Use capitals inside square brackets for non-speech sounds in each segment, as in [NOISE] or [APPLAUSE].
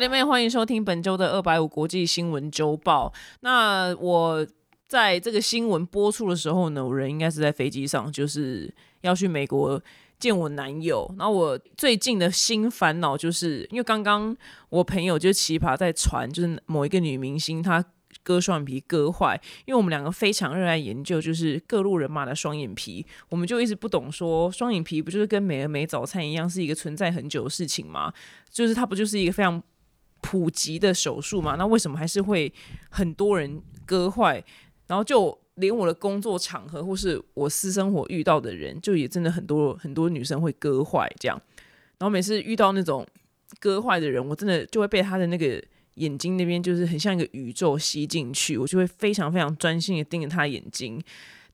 弟妹，欢迎收听本周的二百五国际新闻周报。那我在这个新闻播出的时候呢，我人应该是在飞机上，就是要去美国见我男友。然后我最近的新烦恼就是，因为刚刚我朋友就奇葩在传，就是某一个女明星她。割双眼皮割坏，因为我们两个非常热爱研究，就是各路人马的双眼皮，我们就一直不懂说双眼皮不就是跟美而美早餐一样，是一个存在很久的事情吗？就是它不就是一个非常普及的手术嘛？那为什么还是会很多人割坏？然后就连我的工作场合或是我私生活遇到的人，就也真的很多很多女生会割坏这样。然后每次遇到那种割坏的人，我真的就会被他的那个。眼睛那边就是很像一个宇宙吸进去，我就会非常非常专心的盯着他眼睛。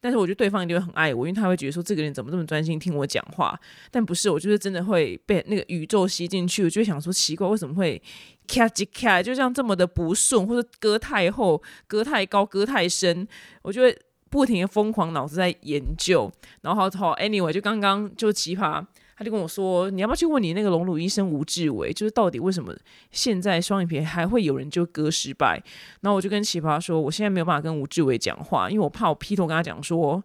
但是我觉得对方一定会很爱我，因为他会觉得说这个人怎么这么专心听我讲话。但不是，我就是真的会被那个宇宙吸进去。我就会想说奇怪，为什么会咔叽咔，就像这么的不顺，或者割太厚、割太高、割太深，我就会不停的疯狂脑子在研究。然后好，anyway，就刚刚就奇葩。他就跟我说：“你要不要去问你那个隆乳医生吴志伟，就是到底为什么现在双眼皮还会有人就割失败？”然后我就跟奇葩说：“我现在没有办法跟吴志伟讲话，因为我怕我劈头跟他讲说，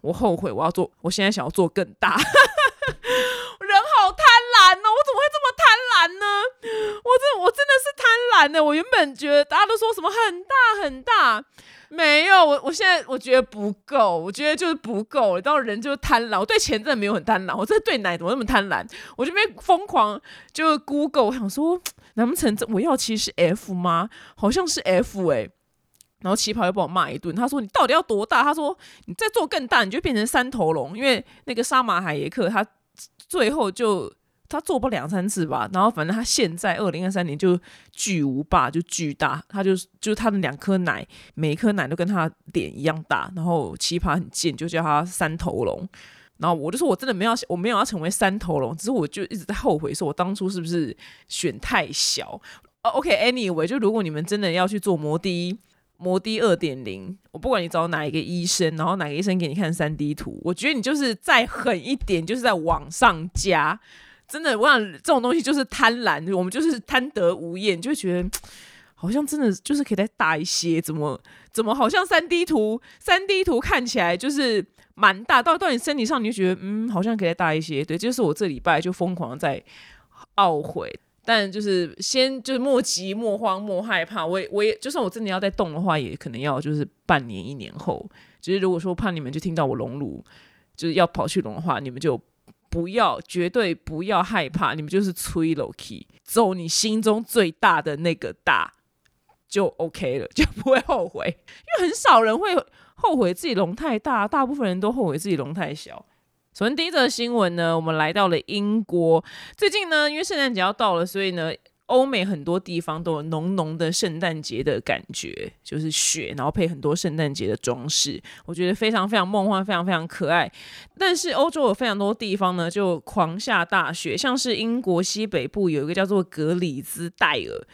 我后悔我要做，我现在想要做更大。[LAUGHS] 人好贪婪哦，我怎么会这么贪婪呢？[LAUGHS] 我真我真的是贪婪的。我原本觉得大家都说什么很大很大。”没有，我我现在我觉得不够，我觉得就是不够。然后人就是贪婪，我对钱真的没有很贪婪，我真的对奶怎么那么贪婪？我这边疯狂就 Google，我想说，难不成这我要其实是 F 吗？好像是 F 哎。然后旗袍又把我骂一顿，他说你到底要多大？他说你再做更大，你就变成三头龙。因为那个杀马海耶克他最后就。他做不两三次吧，然后反正他现在二零二三年就巨无霸，就巨大，他就就他的两颗奶，每一颗奶都跟他脸一样大，然后奇葩很贱，就叫他三头龙。然后我就说，我真的没有，我没有要成为三头龙，只是我就一直在后悔，说我当初是不是选太小？OK，Anyway，就如果你们真的要去做摩的摩的二点零，我不管你找哪一个医生，然后哪个医生给你看三 D 图，我觉得你就是再狠一点，就是在往上加。真的，我想这种东西就是贪婪，我们就是贪得无厌，就觉得 [TSK] 好像真的就是可以再大一些，怎么怎么好像三 D 图，三 D 图看起来就是蛮大，到到你身体上你就觉得嗯，好像可以再大一些。对，就是我这礼拜就疯狂在懊悔，但就是先就是莫急莫慌莫害怕，我也我也就算我真的要再动的话，也可能要就是半年一年后。只是如果说怕你们就听到我隆乳就是要跑去隆的话，你们就。不要，绝对不要害怕，你们就是吹 l o k y 走你心中最大的那个大，就 OK 了，[LAUGHS] 就不会后悔。因为很少人会后悔自己龙太大，大部分人都后悔自己龙太小。首先第一则新闻呢，我们来到了英国，最近呢，因为圣诞节要到了，所以呢。欧美很多地方都有浓浓的圣诞节的感觉，就是雪，然后配很多圣诞节的装饰，我觉得非常非常梦幻，非常非常可爱。但是欧洲有非常多地方呢，就狂下大雪，像是英国西北部有一个叫做格里兹戴尔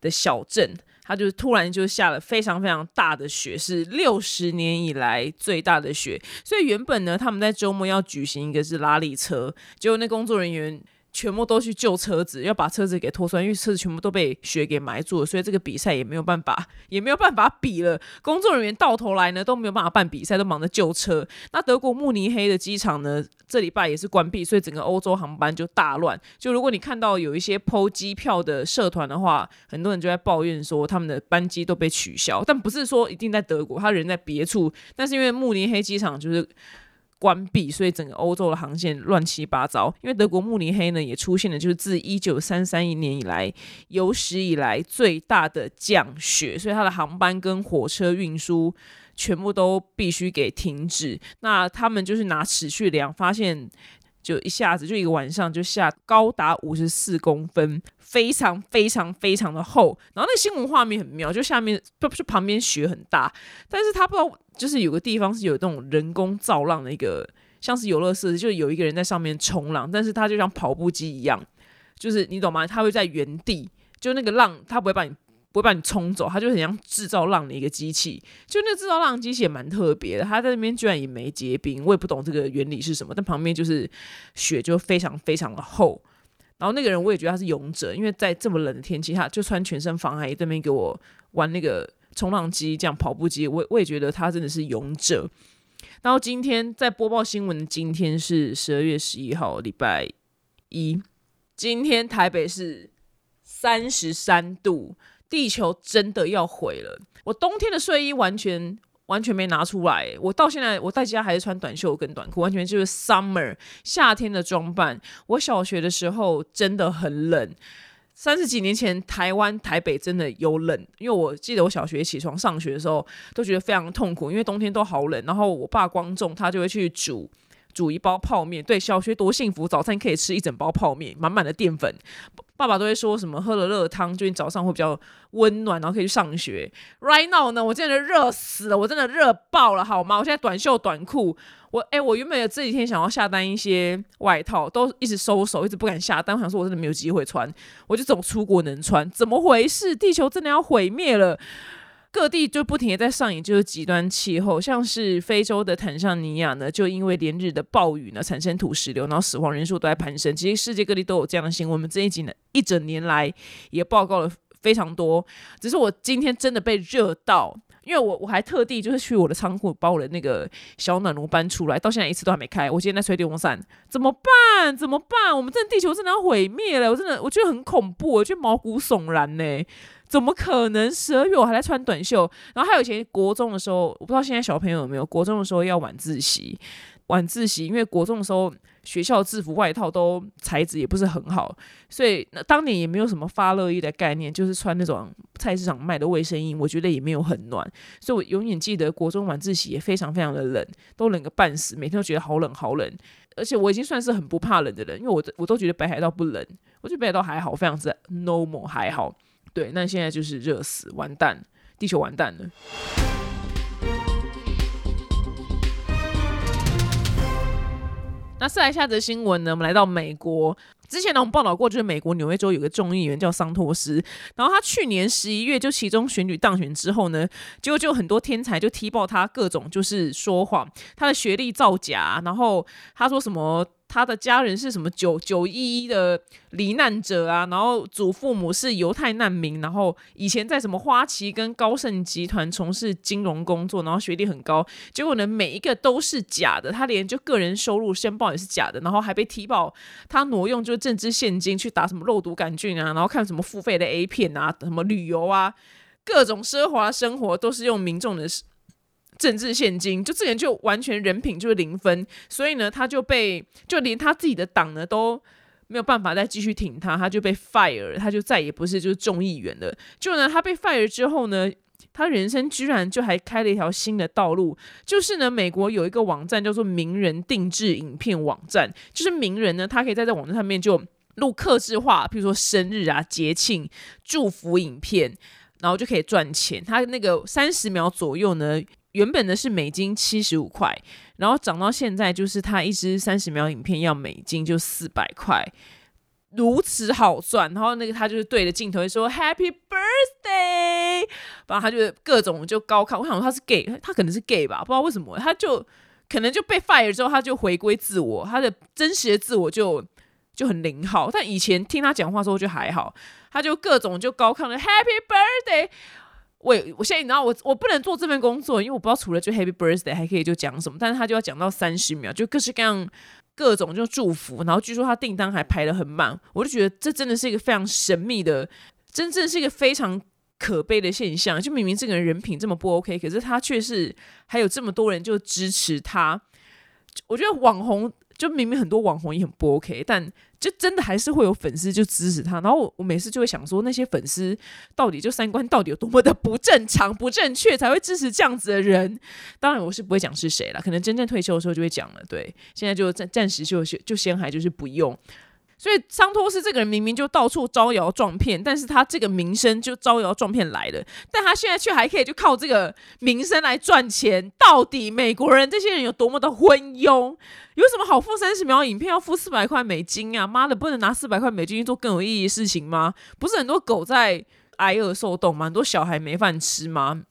的小镇，它就突然就下了非常非常大的雪，是六十年以来最大的雪。所以原本呢，他们在周末要举行一个是拉力车，结果那工作人员。全部都去救车子，要把车子给拖出来，因为车子全部都被雪给埋住了，所以这个比赛也没有办法，也没有办法比了。工作人员到头来呢都没有办法办比赛，都忙着救车。那德国慕尼黑的机场呢，这礼拜也是关闭，所以整个欧洲航班就大乱。就如果你看到有一些剖机票的社团的话，很多人就在抱怨说他们的班机都被取消，但不是说一定在德国，他人在别处，但是因为慕尼黑机场就是。关闭，所以整个欧洲的航线乱七八糟。因为德国慕尼黑呢，也出现了就是自一九三三年以来有史以来最大的降雪，所以它的航班跟火车运输全部都必须给停止。那他们就是拿尺去量，发现就一下子就一个晚上就下高达五十四公分，非常非常非常的厚。然后那个新闻画面很妙，就下面不是旁边雪很大，但是他不知道。就是有个地方是有那种人工造浪的一个，像是游乐设施，就有一个人在上面冲浪，但是他就像跑步机一样，就是你懂吗？他会在原地，就那个浪，他不会把你不会把你冲走，它就很像制造浪的一个机器。就那制造浪机器也蛮特别的，它在那边居然也没结冰，我也不懂这个原理是什么。但旁边就是雪就非常非常的厚。然后那个人我也觉得他是勇者，因为在这么冷的天气，他就穿全身防寒衣对面给我玩那个冲浪机，这样跑步机，我我也觉得他真的是勇者。然后今天在播报新闻今天是十二月十一号，礼拜一。今天台北是三十三度，地球真的要毁了。我冬天的睡衣完全完全没拿出来，我到现在我在家还是穿短袖跟短裤，完全就是 summer 夏天的装扮。我小学的时候真的很冷，三十几年前台湾台北真的有冷，因为我记得我小学起床上学的时候都觉得非常痛苦，因为冬天都好冷。然后我爸光重，他就会去煮。煮一包泡面，对，小学多幸福，早餐可以吃一整包泡面，满满的淀粉。爸爸都会说什么喝了热汤，就你早上会比较温暖，然后可以去上学。Right now 呢，我真的热死了，我真的热爆了，好吗？我现在短袖短裤，我哎，我原本这几天想要下单一些外套，都一直收手，一直不敢下单。我想说，我真的没有机会穿，我就总出国能穿，怎么回事？地球真的要毁灭了。各地就不停的在上演，就是极端气候，像是非洲的坦桑尼亚呢，就因为连日的暴雨呢，产生土石流，然后死亡人数都在攀升。其实世界各地都有这样的新闻，我们这一集呢一整年来也报告了非常多。只是我今天真的被热到，因为我我还特地就是去我的仓库把我的那个小暖炉搬出来，到现在一次都还没开。我今天在吹电风扇，怎么办？怎么办？我们这地球真的要毁灭了！我真的我觉得很恐怖，我觉得毛骨悚然呢。怎么可能？十二月我还在穿短袖，然后还有以前国中的时候，我不知道现在小朋友有没有国中的时候要晚自习，晚自习，因为国中的时候学校制服外套都材质也不是很好，所以那当年也没有什么发热衣的概念，就是穿那种菜市场卖的卫生衣，我觉得也没有很暖，所以我永远记得国中晚自习也非常非常的冷，都冷个半死，每天都觉得好冷好冷，而且我已经算是很不怕冷的人，因为我我都觉得北海道不冷，我觉得北海道还好，非常之 normal 还好。对，那现在就是热死，完蛋，地球完蛋了。那再来下则新闻呢？我们来到美国，之前呢我们报道过，就是美国纽约州有个众议员叫桑托斯，然后他去年十一月就其中选举当选之后呢，结果就很多天才就踢爆他各种就是说谎，他的学历造假，然后他说什么。他的家人是什么九九一一的罹难者啊？然后祖父母是犹太难民，然后以前在什么花旗跟高盛集团从事金融工作，然后学历很高。结果呢，每一个都是假的。他连就个人收入申报也是假的，然后还被踢爆他挪用就是政治现金去打什么肉毒杆菌啊，然后看什么付费的 A 片啊，什么旅游啊，各种奢华生活都是用民众的。政治现金，就这人就完全人品就是零分，所以呢，他就被就连他自己的党呢都没有办法再继续挺他，他就被 fire，他就再也不是就是众议员了。就呢，他被 fire 之后呢，他人生居然就还开了一条新的道路，就是呢，美国有一个网站叫做名人定制影片网站，就是名人呢，他可以在这网站上面就录刻制化，比如说生日啊、节庆祝福影片，然后就可以赚钱。他那个三十秒左右呢。原本的是美金七十五块，然后涨到现在就是他一支三十秒影片要美金就四百块，如此好赚。然后那个他就是对着镜头说 Happy Birthday，然后他就各种就高亢。我想说他是 gay，他可能是 gay 吧，不知道为什么他就可能就被 fire 之后他就回归自我，他的真实的自我就就很灵好。但以前听他讲话时候就还好，他就各种就高亢的 Happy Birthday。我我现在你知道我我不能做这份工作，因为我不知道除了就 Happy Birthday 还可以就讲什么，但是他就要讲到三十秒，就各式各样各种就祝福，然后据说他订单还排的很满，我就觉得这真的是一个非常神秘的，真正是一个非常可悲的现象。就明明这个人人品这么不 OK，可是他却是还有这么多人就支持他。我觉得网红就明明很多网红也很不 OK，但。就真的还是会有粉丝就支持他，然后我我每次就会想说，那些粉丝到底就三观到底有多么的不正常、不正确，才会支持这样子的人？当然我是不会讲是谁了，可能真正退休的时候就会讲了。对，现在就暂暂时就就先还就是不用。所以桑托斯这个人明明就到处招摇撞骗，但是他这个名声就招摇撞骗来的，但他现在却还可以就靠这个名声来赚钱。到底美国人这些人有多么的昏庸？有什么好付三十秒影片要付四百块美金啊？妈的，不能拿四百块美金去做更有意义的事情吗？不是很多狗在挨饿受冻吗？很多小孩没饭吃吗？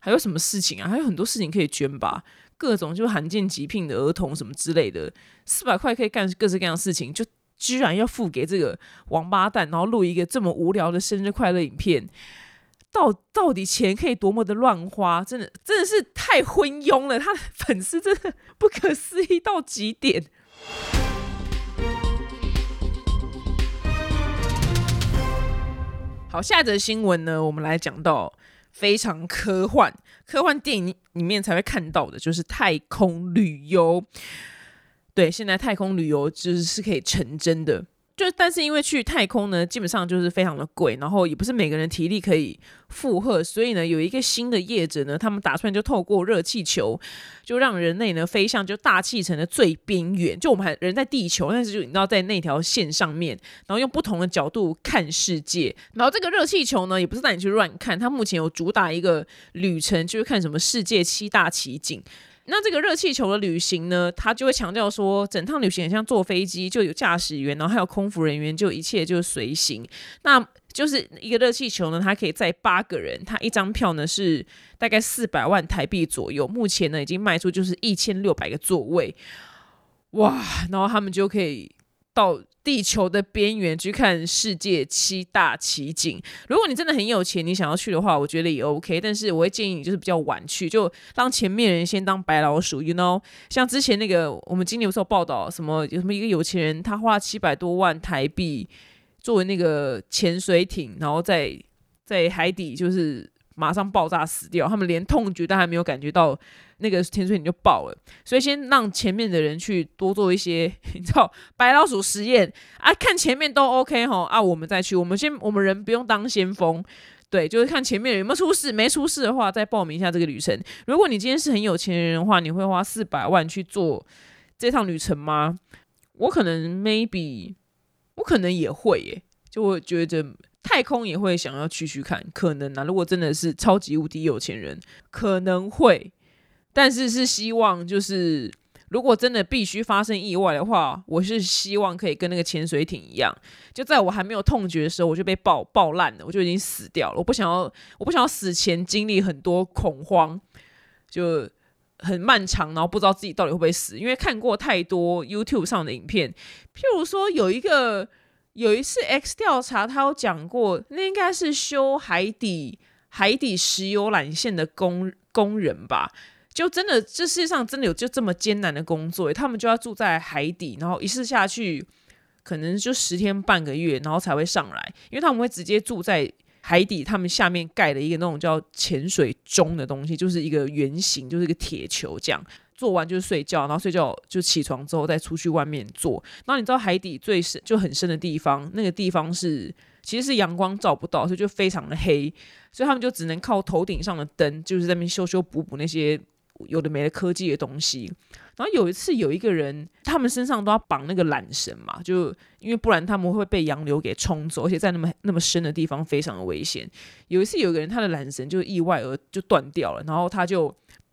还有什么事情啊？还有很多事情可以捐吧？各种就罕见疾病的儿童什么之类的，四百块可以干各式各样的事情，就。居然要付给这个王八蛋，然后录一个这么无聊的生日快乐影片。到到底钱可以多么的乱花，真的真的是太昏庸了。他的粉丝真的不可思议到极点。好，下一则新闻呢，我们来讲到非常科幻、科幻电影里面才会看到的，就是太空旅游。对，现在太空旅游就是是可以成真的。就但是因为去太空呢，基本上就是非常的贵，然后也不是每个人体力可以负荷，所以呢，有一个新的业者呢，他们打算就透过热气球，就让人类呢飞向就大气层的最边缘，就我们还人在地球，但是就你知道在那条线上面，然后用不同的角度看世界，然后这个热气球呢，也不是带你去乱看，它目前有主打一个旅程，就是看什么世界七大奇景。那这个热气球的旅行呢，他就会强调说，整趟旅行很像坐飞机，就有驾驶员，然后还有空服人员，就一切就随行。那就是一个热气球呢，它可以载八个人，它一张票呢是大概四百万台币左右，目前呢已经卖出就是一千六百个座位，哇！然后他们就可以到。地球的边缘去看世界七大奇景。如果你真的很有钱，你想要去的话，我觉得也 OK。但是我会建议你就是比较晚去，就让前面人先当白老鼠，you know。像之前那个，我们今年有时候报道什么有什么一个有钱人，他花七百多万台币作为那个潜水艇，然后在在海底就是马上爆炸死掉，他们连痛觉都还没有感觉到。那个潜水艇就爆了，所以先让前面的人去多做一些，你知道白老鼠实验啊，看前面都 OK 哈啊，我们再去，我们先我们人不用当先锋，对，就是看前面有没有出事，没出事的话再报名一下这个旅程。如果你今天是很有钱人的话，你会花四百万去做这趟旅程吗？我可能 maybe，我可能也会耶，就我觉得太空也会想要去去看，可能啊，如果真的是超级无敌有钱人，可能会。但是是希望，就是如果真的必须发生意外的话，我是希望可以跟那个潜水艇一样，就在我还没有痛觉的时候，我就被爆爆烂了，我就已经死掉了。我不想要，我不想要死前经历很多恐慌，就很漫长，然后不知道自己到底会不会死。因为看过太多 YouTube 上的影片，譬如说有一个有一次 X 调查，他有讲过，那应该是修海底海底石油缆线的工工人吧。就真的，这世界上真的有就这么艰难的工作，他们就要住在海底，然后一次下去可能就十天半个月，然后才会上来，因为他们会直接住在海底，他们下面盖了一个那种叫潜水钟的东西，就是一个圆形，就是一个铁球这样，做完就是睡觉，然后睡觉就起床之后再出去外面做。然后你知道海底最深就很深的地方，那个地方是其实是阳光照不到，所以就非常的黑，所以他们就只能靠头顶上的灯，就是在那边修修补补那些。有的没的科技的东西，然后有一次有一个人，他们身上都要绑那个缆绳嘛，就因为不然他们会被洋流给冲走，而且在那么那么深的地方非常的危险。有一次有个人他的缆绳就意外而就断掉了，然后他就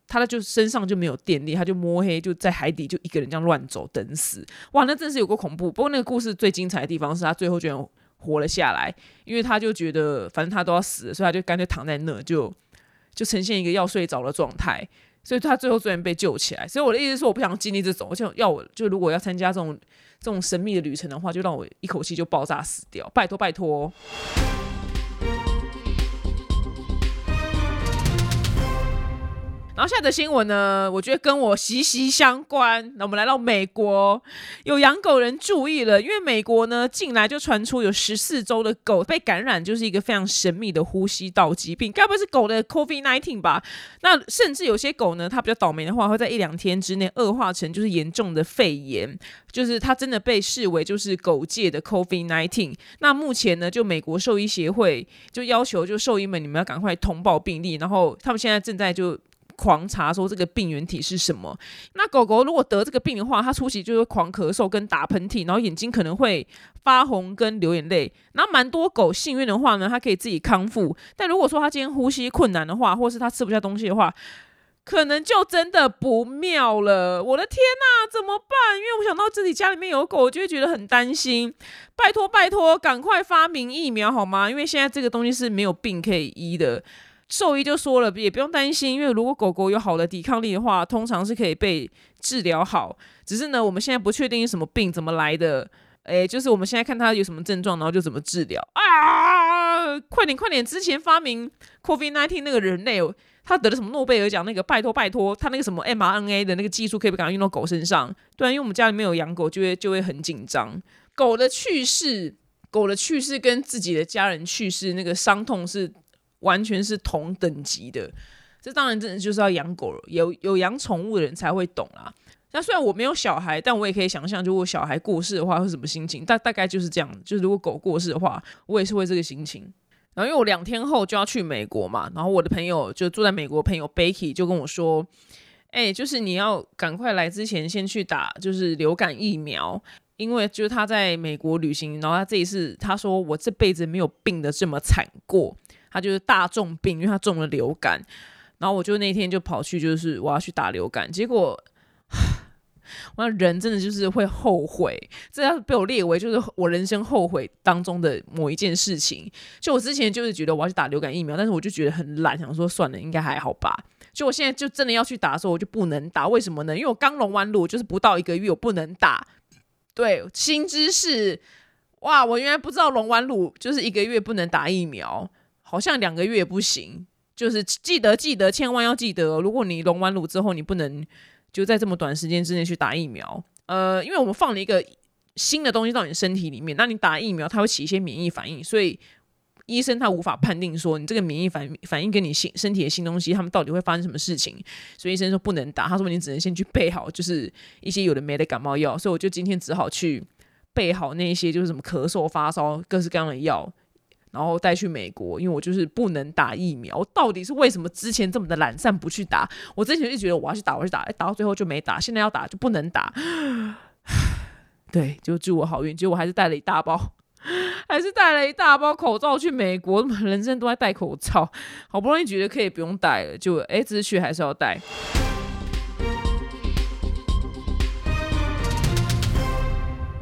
他的就身上就没有电力，他就摸黑就在海底就一个人这样乱走等死。哇，那真是有个恐怖。不过那个故事最精彩的地方是他最后居然活了下来，因为他就觉得反正他都要死了，所以他就干脆躺在那就就呈现一个要睡着的状态。所以他最后虽然被救起来，所以我的意思是，我不想经历这种，而且要我就如果要参加这种这种神秘的旅程的话，就让我一口气就爆炸死掉，拜托拜托。然后下的新闻呢，我觉得跟我息息相关。那我们来到美国，有养狗人注意了，因为美国呢，近来就传出有十四周的狗被感染，就是一个非常神秘的呼吸道疾病，该不会是狗的 COVID-19 吧？那甚至有些狗呢，它比较倒霉的话，会在一两天之内恶化成就是严重的肺炎，就是它真的被视为就是狗界的 COVID-19。那目前呢，就美国兽医协会就要求就兽医们，你们要赶快通报病例，然后他们现在正在就。狂查说这个病原体是什么？那狗狗如果得这个病的话，它初期就会狂咳嗽跟打喷嚏，然后眼睛可能会发红跟流眼泪。然后蛮多狗幸运的话呢，它可以自己康复。但如果说它今天呼吸困难的话，或是它吃不下东西的话，可能就真的不妙了。我的天哪，怎么办？因为我想到自己家里面有狗，我就会觉得很担心。拜托拜托，赶快发明疫苗好吗？因为现在这个东西是没有病可以医的。兽医就说了，也不用担心，因为如果狗狗有好的抵抗力的话，通常是可以被治疗好。只是呢，我们现在不确定什么病怎么来的，哎，就是我们现在看它有什么症状，然后就怎么治疗啊！快点快点！之前发明 COVID-19 那个人类，他得了什么诺贝尔奖？那个拜托拜托，他那个什么 mRNA 的那个技术可以不赶快用到狗身上？对啊，因为我们家里面有养狗，就会就会很紧张。狗的去世，狗的去世跟自己的家人去世那个伤痛是完全是同等级的。这当然真的就是要养狗，有有养宠物的人才会懂啦。那虽然我没有小孩，但我也可以想象，如果小孩过世的话会什么心情。大大概就是这样，就是如果狗过世的话，我也是会这个心情。然后因为我两天后就要去美国嘛，然后我的朋友就住在美国，朋友 Becky 就跟我说：“哎，就是你要赶快来之前先去打，就是流感疫苗，因为就是他在美国旅行，然后他这一次他说我这辈子没有病的这么惨过，他就是大重病，因为他中了流感。然后我就那天就跑去，就是我要去打流感，结果。[SIGHS] ”我人真的就是会后悔，这要被我列为就是我人生后悔当中的某一件事情。就我之前就是觉得我要去打流感疫苗，但是我就觉得很懒，想说算了，应该还好吧。就我现在就真的要去打的时候，我就不能打，为什么呢？因为我刚隆完乳，就是不到一个月，我不能打。对，新知识，哇，我原来不知道隆完乳就是一个月不能打疫苗，好像两个月不行。就是记得记得，千万要记得，如果你隆完乳之后，你不能。就在这么短时间之内去打疫苗，呃，因为我们放了一个新的东西到你身体里面，那你打疫苗它会起一些免疫反应，所以医生他无法判定说你这个免疫反反应跟你新身体的新东西，他们到底会发生什么事情，所以医生说不能打，他说你只能先去备好，就是一些有的没的感冒药，所以我就今天只好去备好那些就是什么咳嗽、发烧各式各样的药。然后带去美国，因为我就是不能打疫苗。我到底是为什么之前这么的懒散不去打？我之前就觉得我要去打，我去打，哎，打到最后就没打。现在要打就不能打。[SIGHS] 对，就祝我好运。结果我还是带了一大包，还是带了一大包口罩去美国。[LAUGHS] 人生都在戴口罩，好不容易觉得可以不用戴了，就哎，这次去还是要戴。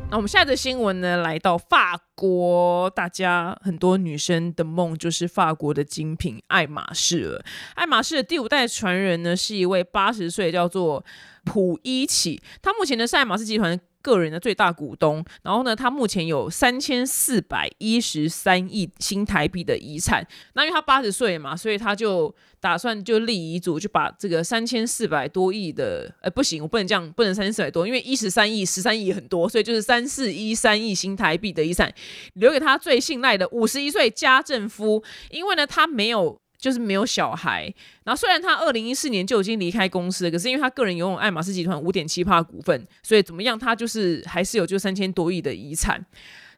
那我们下一则新闻呢？来到法国，大家很多女生的梦就是法国的精品爱马仕了。爱马仕的第五代传人呢，是一位八十岁叫做普伊奇，他目前呢是爱马仕集团。个人的最大股东，然后呢，他目前有三千四百一十三亿新台币的遗产。那因为他八十岁嘛，所以他就打算就立遗嘱，就把这个三千四百多亿的，哎，不行，我不能这样，不能三千四百多，因为一十三亿、十三亿很多，所以就是三四一三亿新台币的遗产留给他最信赖的五十一岁家政夫，因为呢，他没有。就是没有小孩，然后虽然他二零一四年就已经离开公司了，可是因为他个人拥有爱马仕集团五点七帕股份，所以怎么样，他就是还是有就三千多亿的遗产。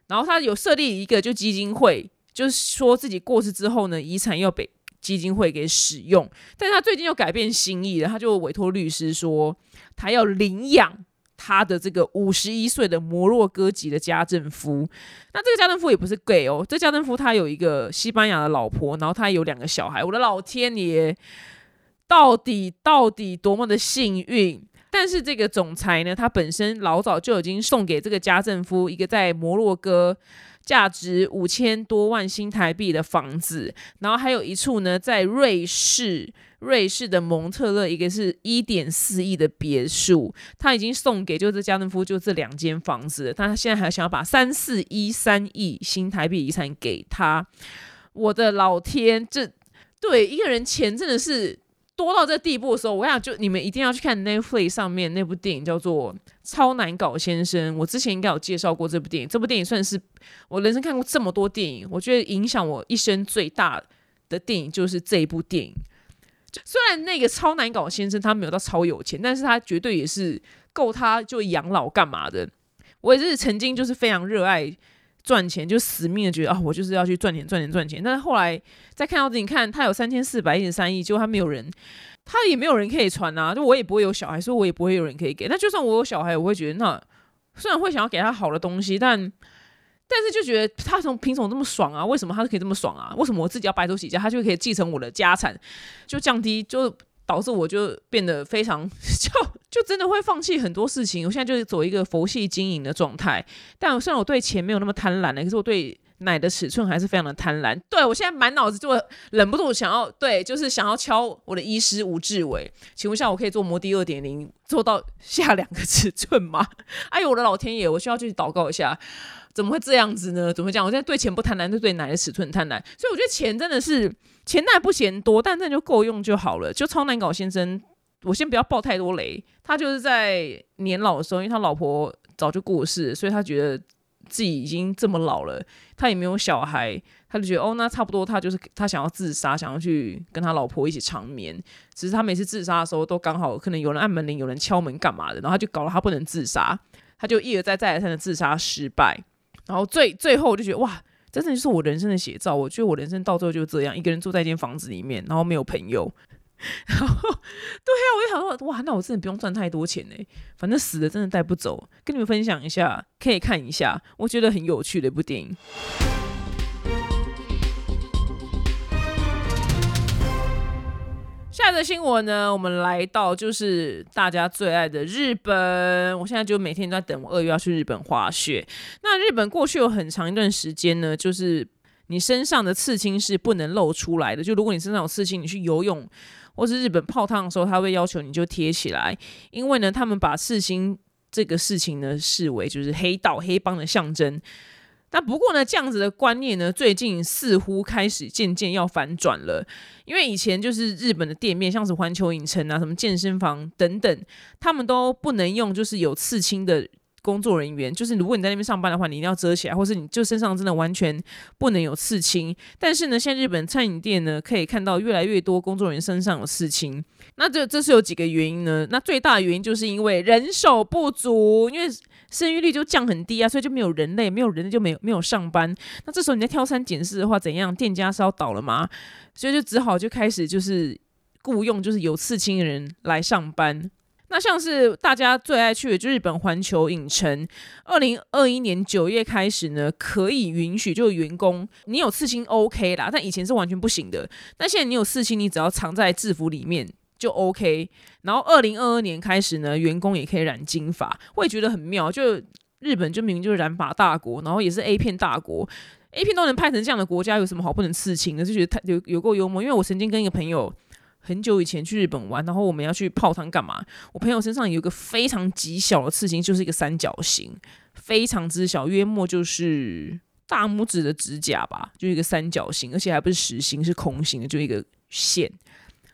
然后他有设立一个就基金会，就是说自己过世之后呢，遗产要被基金会给使用。但是他最近又改变心意了，他就委托律师说他要领养。他的这个五十一岁的摩洛哥籍的家政夫，那这个家政夫也不是 gay 哦，这家政夫他有一个西班牙的老婆，然后他有两个小孩。我的老天爷，到底到底多么的幸运！但是这个总裁呢，他本身老早就已经送给这个家政夫一个在摩洛哥价值五千多万新台币的房子，然后还有一处呢在瑞士。瑞士的蒙特勒，一个是一点四亿的别墅，他已经送给就这家政夫就这两间房子，他现在还想要把三四一三亿新台币遗产给他。我的老天，这对一个人钱真的是多到这地步的时候，我想就你们一定要去看 Netflix 上面那部电影叫做《超难搞先生》。我之前应该有介绍过这部电影，这部电影算是我人生看过这么多电影，我觉得影响我一生最大的电影就是这一部电影。虽然那个超难搞先生他没有到超有钱，但是他绝对也是够他就养老干嘛的。我也是曾经就是非常热爱赚钱，就死命的觉得啊，我就是要去赚钱赚钱赚钱。但是后来再看到自己看他有三千四百一十三亿，结果他没有人，他也没有人可以传啊，就我也不会有小孩，所以我也不会有人可以给。那就算我有小孩，我会觉得那虽然会想要给他好的东西，但。但是就觉得他从凭什么这么爽啊？为什么他可以这么爽啊？为什么我自己要白手起家，他就可以继承我的家产，就降低，就导致我就变得非常 [LAUGHS] 就就真的会放弃很多事情。我现在就是走一个佛系经营的状态。但我虽然我对钱没有那么贪婪了，可是我对奶的尺寸还是非常的贪婪。对我现在满脑子就忍不住想要，对，就是想要敲我的医师吴志伟，请问一下，我可以做摩的二点零做到下两个尺寸吗？[LAUGHS] 哎呦，我的老天爷，我需要去祷告一下。怎么会这样子呢？怎么讲？我现在对钱不贪婪，就对奶的尺寸贪婪。所以我觉得钱真的是钱，那不嫌多，但这就够用就好了。就超难搞先生，我先不要爆太多雷。他就是在年老的时候，因为他老婆早就过世，所以他觉得自己已经这么老了，他也没有小孩，他就觉得哦，那差不多，他就是他想要自杀，想要去跟他老婆一起长眠。只是他每次自杀的时候，都刚好可能有人按门铃，有人敲门干嘛的，然后他就搞得他不能自杀，他就一而再再而三的自杀失败。然后最最后我就觉得哇，真的就是我人生的写照。我觉得我人生到最后就这样，一个人住在一间房子里面，然后没有朋友。[LAUGHS] 然后，对啊，我就想说，哇，那我真的不用赚太多钱呢。反正死的真的带不走。跟你们分享一下，可以看一下，我觉得很有趣的一部电影。下一个新闻呢，我们来到就是大家最爱的日本。我现在就每天都在等我二月要去日本滑雪。那日本过去有很长一段时间呢，就是你身上的刺青是不能露出来的。就如果你身上有刺青，你去游泳或是日本泡汤的时候，他会要求你就贴起来，因为呢，他们把刺青这个事情呢视为就是黑道黑帮的象征。那不过呢，这样子的观念呢，最近似乎开始渐渐要反转了。因为以前就是日本的店面，像是环球影城啊、什么健身房等等，他们都不能用就是有刺青的工作人员。就是如果你在那边上班的话，你一定要遮起来，或是你就身上真的完全不能有刺青。但是呢，现在日本餐饮店呢，可以看到越来越多工作人员身上有刺青。那这这是有几个原因呢？那最大的原因就是因为人手不足，因为。生育率就降很低啊，所以就没有人类，没有人类就没有没有上班。那这时候你在挑三拣四的话，怎样？店家是要倒了吗？所以就只好就开始就是雇佣就是有刺青的人来上班。那像是大家最爱去的就日本环球影城，二零二一年九月开始呢，可以允许就员工你有刺青 OK 啦，但以前是完全不行的。但现在你有刺青，你只要藏在制服里面。就 OK，然后二零二二年开始呢，员工也可以染金发，我也觉得很妙。就日本就明明就是染发大国，然后也是 A 片大国，A 片都能拍成这样的国家，有什么好不能刺青的？就觉得太有有够幽默。因为我曾经跟一个朋友很久以前去日本玩，然后我们要去泡汤干嘛？我朋友身上有一个非常极小的刺青，就是一个三角形，非常之小，约莫就是大拇指的指甲吧，就一个三角形，而且还不是实心，是空心的，就一个线。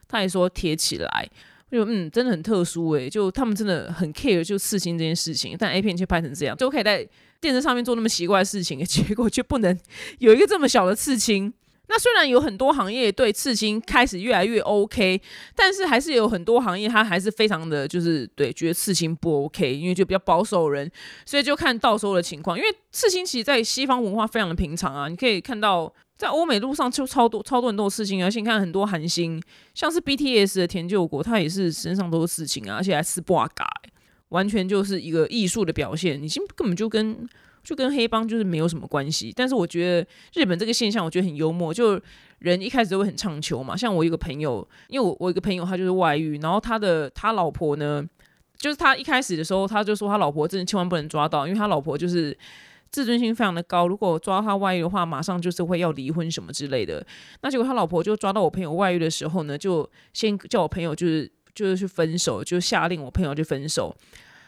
他还说贴起来，就嗯，真的很特殊诶，就他们真的很 care 就刺青这件事情，但 A 片却拍成这样，就可以在电视上面做那么奇怪的事情，[LAUGHS] 结果却不能有一个这么小的刺青。那虽然有很多行业对刺青开始越来越 OK，但是还是有很多行业它还是非常的就是对觉得刺青不 OK，因为就比较保守人，所以就看到时候的情况。因为刺青其实，在西方文化非常的平常啊，你可以看到。在欧美路上就超多超多很多事情，而且你看很多韩星，像是 BTS 的田救国，他也是身上都是事情啊，而且还吃不嘎，完全就是一个艺术的表现，已经根本就跟就跟黑帮就是没有什么关系。但是我觉得日本这个现象，我觉得很幽默，就人一开始都会很唱求嘛。像我一个朋友，因为我我一个朋友他就是外遇，然后他的他老婆呢，就是他一开始的时候他就说他老婆真的千万不能抓到，因为他老婆就是。自尊心非常的高，如果抓他外遇的话，马上就是会要离婚什么之类的。那结果他老婆就抓到我朋友外遇的时候呢，就先叫我朋友就是就是去分手，就下令我朋友去分手。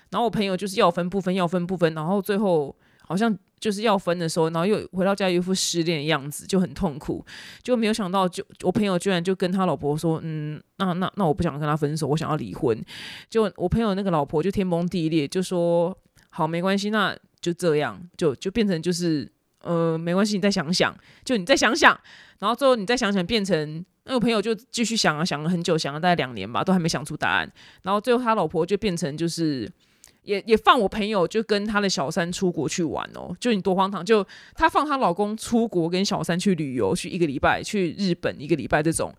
然后我朋友就是要分不分，要分不分，然后最后好像就是要分的时候，然后又回到家一副失恋的样子，就很痛苦。就没有想到，就我朋友居然就跟他老婆说：“嗯，那那那我不想跟他分手，我想要离婚。”就我朋友那个老婆就天崩地裂，就说：“好，没关系，那。”就这样，就就变成就是，呃，没关系，你再想想，就你再想想，然后最后你再想想，变成那个朋友就继续想啊，想了很久，想了大概两年吧，都还没想出答案。然后最后他老婆就变成就是，也也放我朋友就跟他的小三出国去玩哦，就你多荒唐，就他放她老公出国跟小三去旅游，去一个礼拜，去日本一个礼拜这种。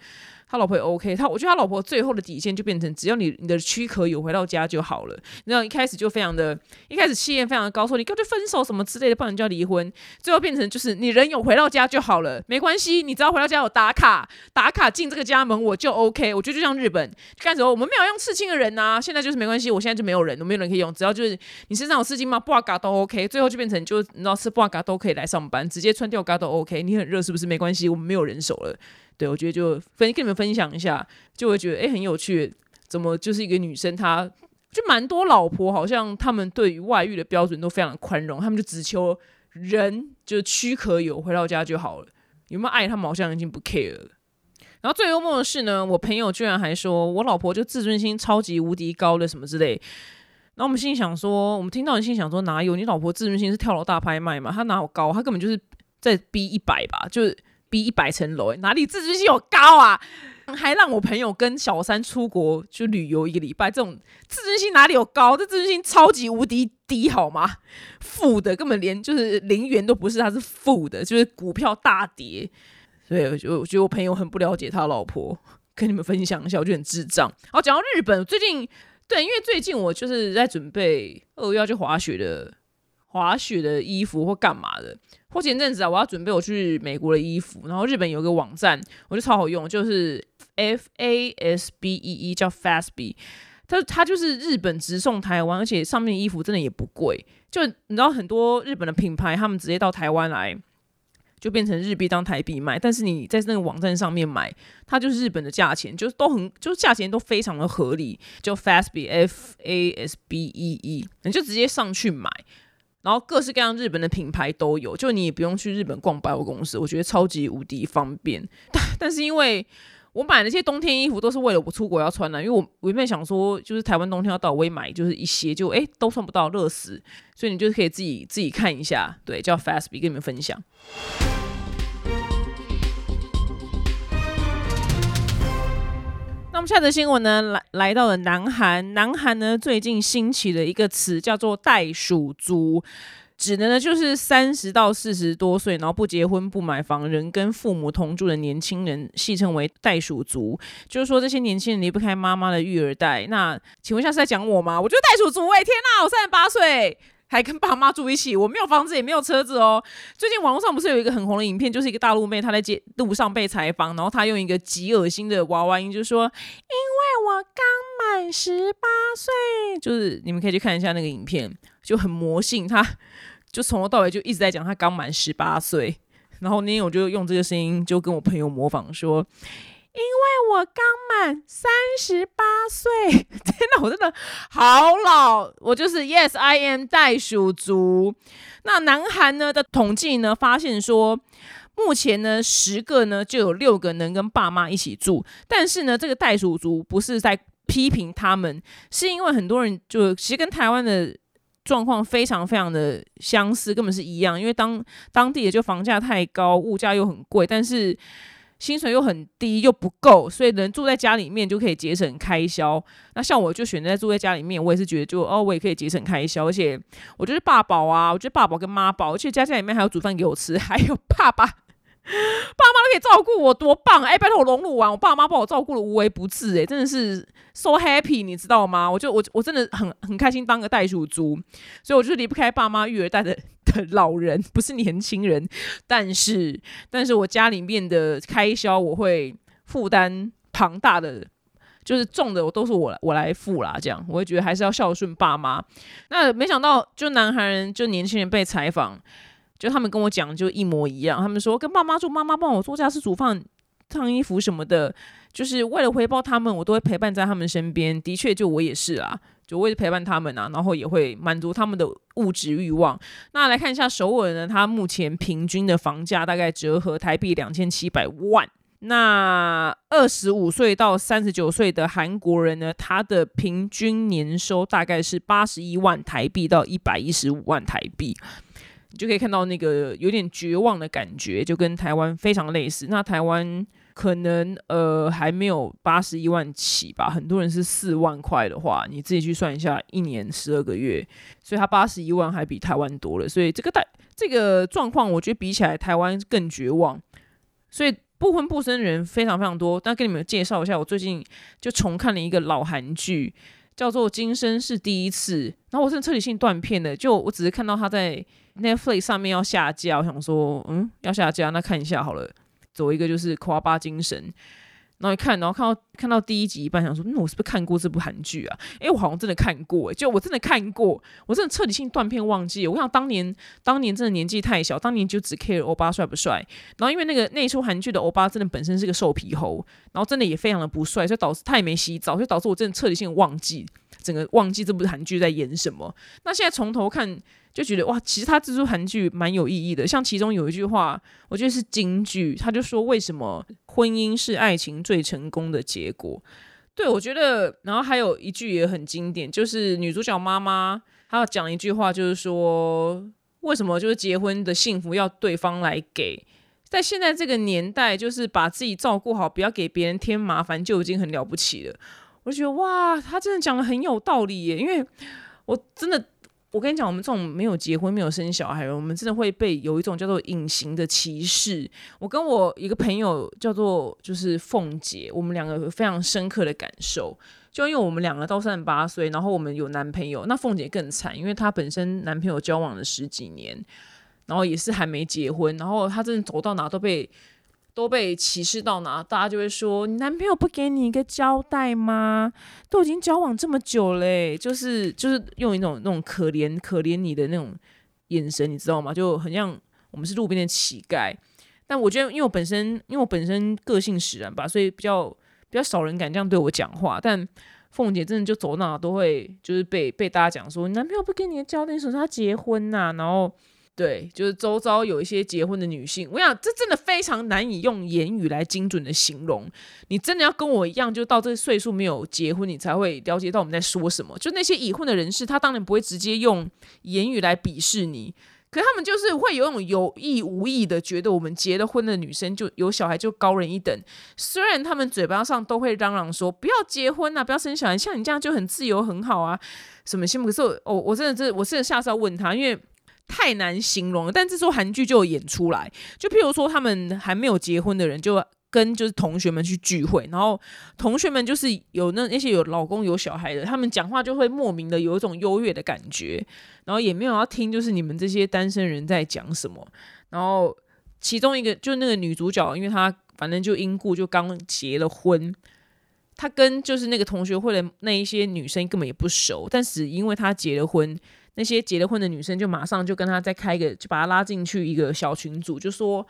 他老婆也 OK，他我觉得他老婆最后的底线就变成只要你你的躯壳有回到家就好了。然后一开始就非常的，一开始气焰非常的高，说你干脆分手什么之类的，不然就要离婚。最后变成就是你人有回到家就好了，没关系，你只要回到家有打卡，打卡进这个家门我就 OK。我觉得就像日本干什么，我们没有用刺青的人呐，现在就是没关系，我现在就没有人，我没有人可以用，只要就是你身上有刺青吗？布瓦嘎都 OK。最后就变成就你知道吃布瓦嘎都可以来上班，直接穿吊嘎都 OK。你很热是不是？没关系，我们没有人手了。对，我觉得就分跟你们分享一下，就会觉得哎很有趣，怎么就是一个女生，她就蛮多老婆，好像他们对于外遇的标准都非常的宽容，他们就只求人就躯壳有，回到家就好了，有没有爱他们好像已经不 care 了。然后最幽默的是呢，我朋友居然还说我老婆就自尊心超级无敌高的什么之类，然后我们心里想说，我们听到你心想说哪有你老婆自尊心是跳楼大拍卖嘛？她哪有高？她根本就是在逼一百吧，就是。逼一百层楼，哪里自尊心有高啊？还让我朋友跟小三出国就旅游一个礼拜，这种自尊心哪里有高？这自尊心超级无敌低，好吗？负的，根本连就是零元都不是，他是负的，就是股票大跌。所以我觉得，我觉得我朋友很不了解他老婆，跟你们分享一下，我觉得很智障。好，讲到日本，最近对，因为最近我就是在准备二月要去滑雪的，滑雪的衣服或干嘛的。或前阵子啊，我要准备我去美国的衣服，然后日本有个网站，我觉得超好用，就是 F A S B E E，叫 Fastby，它它就是日本直送台湾，而且上面的衣服真的也不贵，就你知道很多日本的品牌，他们直接到台湾来，就变成日币当台币卖，但是你在那个网站上面买，它就是日本的价钱，就是都很就是价钱都非常的合理，就 FASB F A S B E E，你就直接上去买。然后各式各样日本的品牌都有，就你也不用去日本逛百货公司，我觉得超级无敌方便。但 [LAUGHS] 但是因为我买那些冬天衣服都是为了我出国要穿的，因为我我原本想说就是台湾冬天要到，我也买就是一些，就哎都穿不到，热死。所以你就可以自己自己看一下，对，叫 Fastby 跟你们分享。那么下则新闻呢，来来到了南韩。南韩呢，最近兴起的一个词叫做“袋鼠族”，指的呢就是三十到四十多岁，然后不结婚、不买房，人跟父母同住的年轻人，戏称为“袋鼠族”。就是说，这些年轻人离不开妈妈的育儿袋。那请问一下，是在讲我吗？我觉得袋鼠族，哎，天哪，我三十八岁。还跟爸妈住一起，我没有房子也没有车子哦。最近网络上不是有一个很红的影片，就是一个大陆妹她在街路上被采访，然后她用一个极恶心的娃娃音，就说：“因为我刚满十八岁。”就是你们可以去看一下那个影片，就很魔性。她就从头到尾就一直在讲她刚满十八岁。然后那天我就用这个声音就跟我朋友模仿说。因为我刚满三十八岁，[LAUGHS] 天哪，我真的好老，我就是 Yes I am 袋鼠族。那南韩呢的统计呢，发现说，目前呢十个呢就有六个能跟爸妈一起住，但是呢这个袋鼠族不是在批评他们，是因为很多人就其实跟台湾的状况非常非常的相似，根本是一样，因为当当地也就房价太高，物价又很贵，但是。薪水又很低又不够，所以能住在家里面就可以节省开销。那像我就选择住在家里面，我也是觉得就哦，我也可以节省开销，而且我觉得爸宝啊，我觉得爸宝跟妈宝，而且家家里面还有煮饭给我吃，还有爸爸。[LAUGHS] 爸妈都可以照顾我，多棒！哎，拜托我融入完，我爸妈帮我照顾的无微不至，哎，真的是 so happy，你知道吗？我就我我真的很很开心当个袋鼠族，所以我就是离不开爸妈育儿袋的老人，不是年轻人。但是，但是我家里面的开销我会负担庞大的，就是重的我都是我我来付啦。这样，我会觉得还是要孝顺爸妈。那没想到，就男孩人，就年轻人被采访。就他们跟我讲就一模一样，他们说跟爸妈住，妈妈帮我做家事、煮饭、烫衣服什么的，就是为了回报他们，我都会陪伴在他们身边。的确，就我也是啊，就为了陪伴他们啊，然后也会满足他们的物质欲望。那来看一下首尔呢，它目前平均的房价大概折合台币两千七百万。那二十五岁到三十九岁的韩国人呢，他的平均年收大概是八十一万台币到一百一十五万台币。你就可以看到那个有点绝望的感觉，就跟台湾非常类似。那台湾可能呃还没有八十一万起吧，很多人是四万块的话，你自己去算一下，一年十二个月，所以他八十一万还比台湾多了。所以这个代这个状况，我觉得比起来台湾更绝望。所以不婚不生的人非常非常多。那跟你们介绍一下，我最近就重看了一个老韩剧，叫做《今生是第一次》。然后我是彻底性断片的，就我只是看到他在 Netflix 上面要下架，我想说，嗯，要下架，那看一下好了。走一个就是夸巴精神。然后一看，然后看到看到第一集一半，想说，那我是不是看过这部韩剧啊？诶，我好像真的看过，诶，就我真的看过，我真的彻底性断片忘记。我想当年当年真的年纪太小，当年就只 care 欧巴帅不帅。然后因为那个那出韩剧的欧巴真的本身是个瘦皮猴，然后真的也非常的不帅，所以导致他也没洗澡，所以导致我真的彻底性忘记整个忘记这部韩剧在演什么。那现在从头看。就觉得哇，其实他这出韩剧蛮有意义的。像其中有一句话，我觉得是金句，他就说：“为什么婚姻是爱情最成功的结果？”对我觉得，然后还有一句也很经典，就是女主角妈妈她要讲一句话，就是说：“为什么就是结婚的幸福要对方来给？在现在这个年代，就是把自己照顾好，不要给别人添麻烦，就已经很了不起了。”我觉得哇，他真的讲的很有道理耶，因为我真的。我跟你讲，我们这种没有结婚、没有生小孩，我们真的会被有一种叫做隐形的歧视。我跟我一个朋友叫做就是凤姐，我们两个非常深刻的感受。就因为我们两个都三十八岁，然后我们有男朋友，那凤姐更惨，因为她本身男朋友交往了十几年，然后也是还没结婚，然后她真的走到哪都被。都被歧视到哪，大家就会说你男朋友不给你一个交代吗？都已经交往这么久嘞，就是就是用一种那种可怜可怜你的那种眼神，你知道吗？就很像我们是路边的乞丐。但我觉得，因为我本身因为我本身个性使然吧，所以比较比较少人敢这样对我讲话。但凤姐真的就走哪都会就是被被大家讲说，你男朋友不给你个交代，你说他结婚呐，然后。对，就是周遭有一些结婚的女性，我想这真的非常难以用言语来精准的形容。你真的要跟我一样，就到这个岁数没有结婚，你才会了解到我们在说什么。就那些已婚的人士，他当然不会直接用言语来鄙视你，可他们就是会有种有意无意的觉得我们结了婚的女生就有小孩就高人一等。虽然他们嘴巴上都会嚷嚷说不要结婚啊，不要生小孩，像你这样就很自由很好啊，什么羡慕。可是我，我真的，这我真的下次要问他，因为。太难形容了，但这时候韩剧就有演出来。就譬如说，他们还没有结婚的人，就跟就是同学们去聚会，然后同学们就是有那那些有老公有小孩的，他们讲话就会莫名的有一种优越的感觉，然后也没有要听就是你们这些单身人在讲什么。然后其中一个就那个女主角，因为她反正就因故就刚结了婚，她跟就是那个同学会的那一些女生根本也不熟，但是因为她结了婚。那些结了婚的女生就马上就跟他再开一个，就把他拉进去一个小群组，就说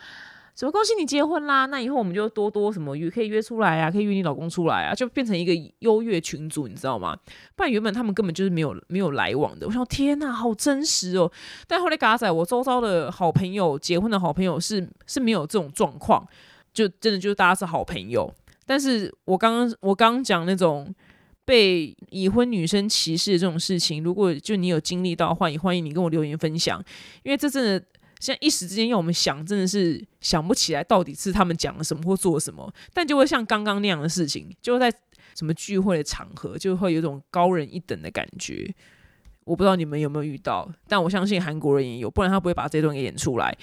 什么恭喜你结婚啦，那以后我们就多多什么约可以约出来啊，可以约你老公出来啊，就变成一个优越群组，你知道吗？不然原本他们根本就是没有没有来往的。我想天哪，好真实哦！但后来嘎仔，我周遭的好朋友结婚的好朋友是是没有这种状况，就真的就是大家是好朋友。但是我刚刚我刚刚讲那种。被已婚女生歧视这种事情，如果就你有经历到，欢迎欢迎你跟我留言分享，因为这真的现在一时之间要我们想，真的是想不起来到底是他们讲了什么或做了什么，但就会像刚刚那样的事情，就会在什么聚会的场合，就会有种高人一等的感觉。我不知道你们有没有遇到，但我相信韩国人也有，不然他不会把这段给演出来。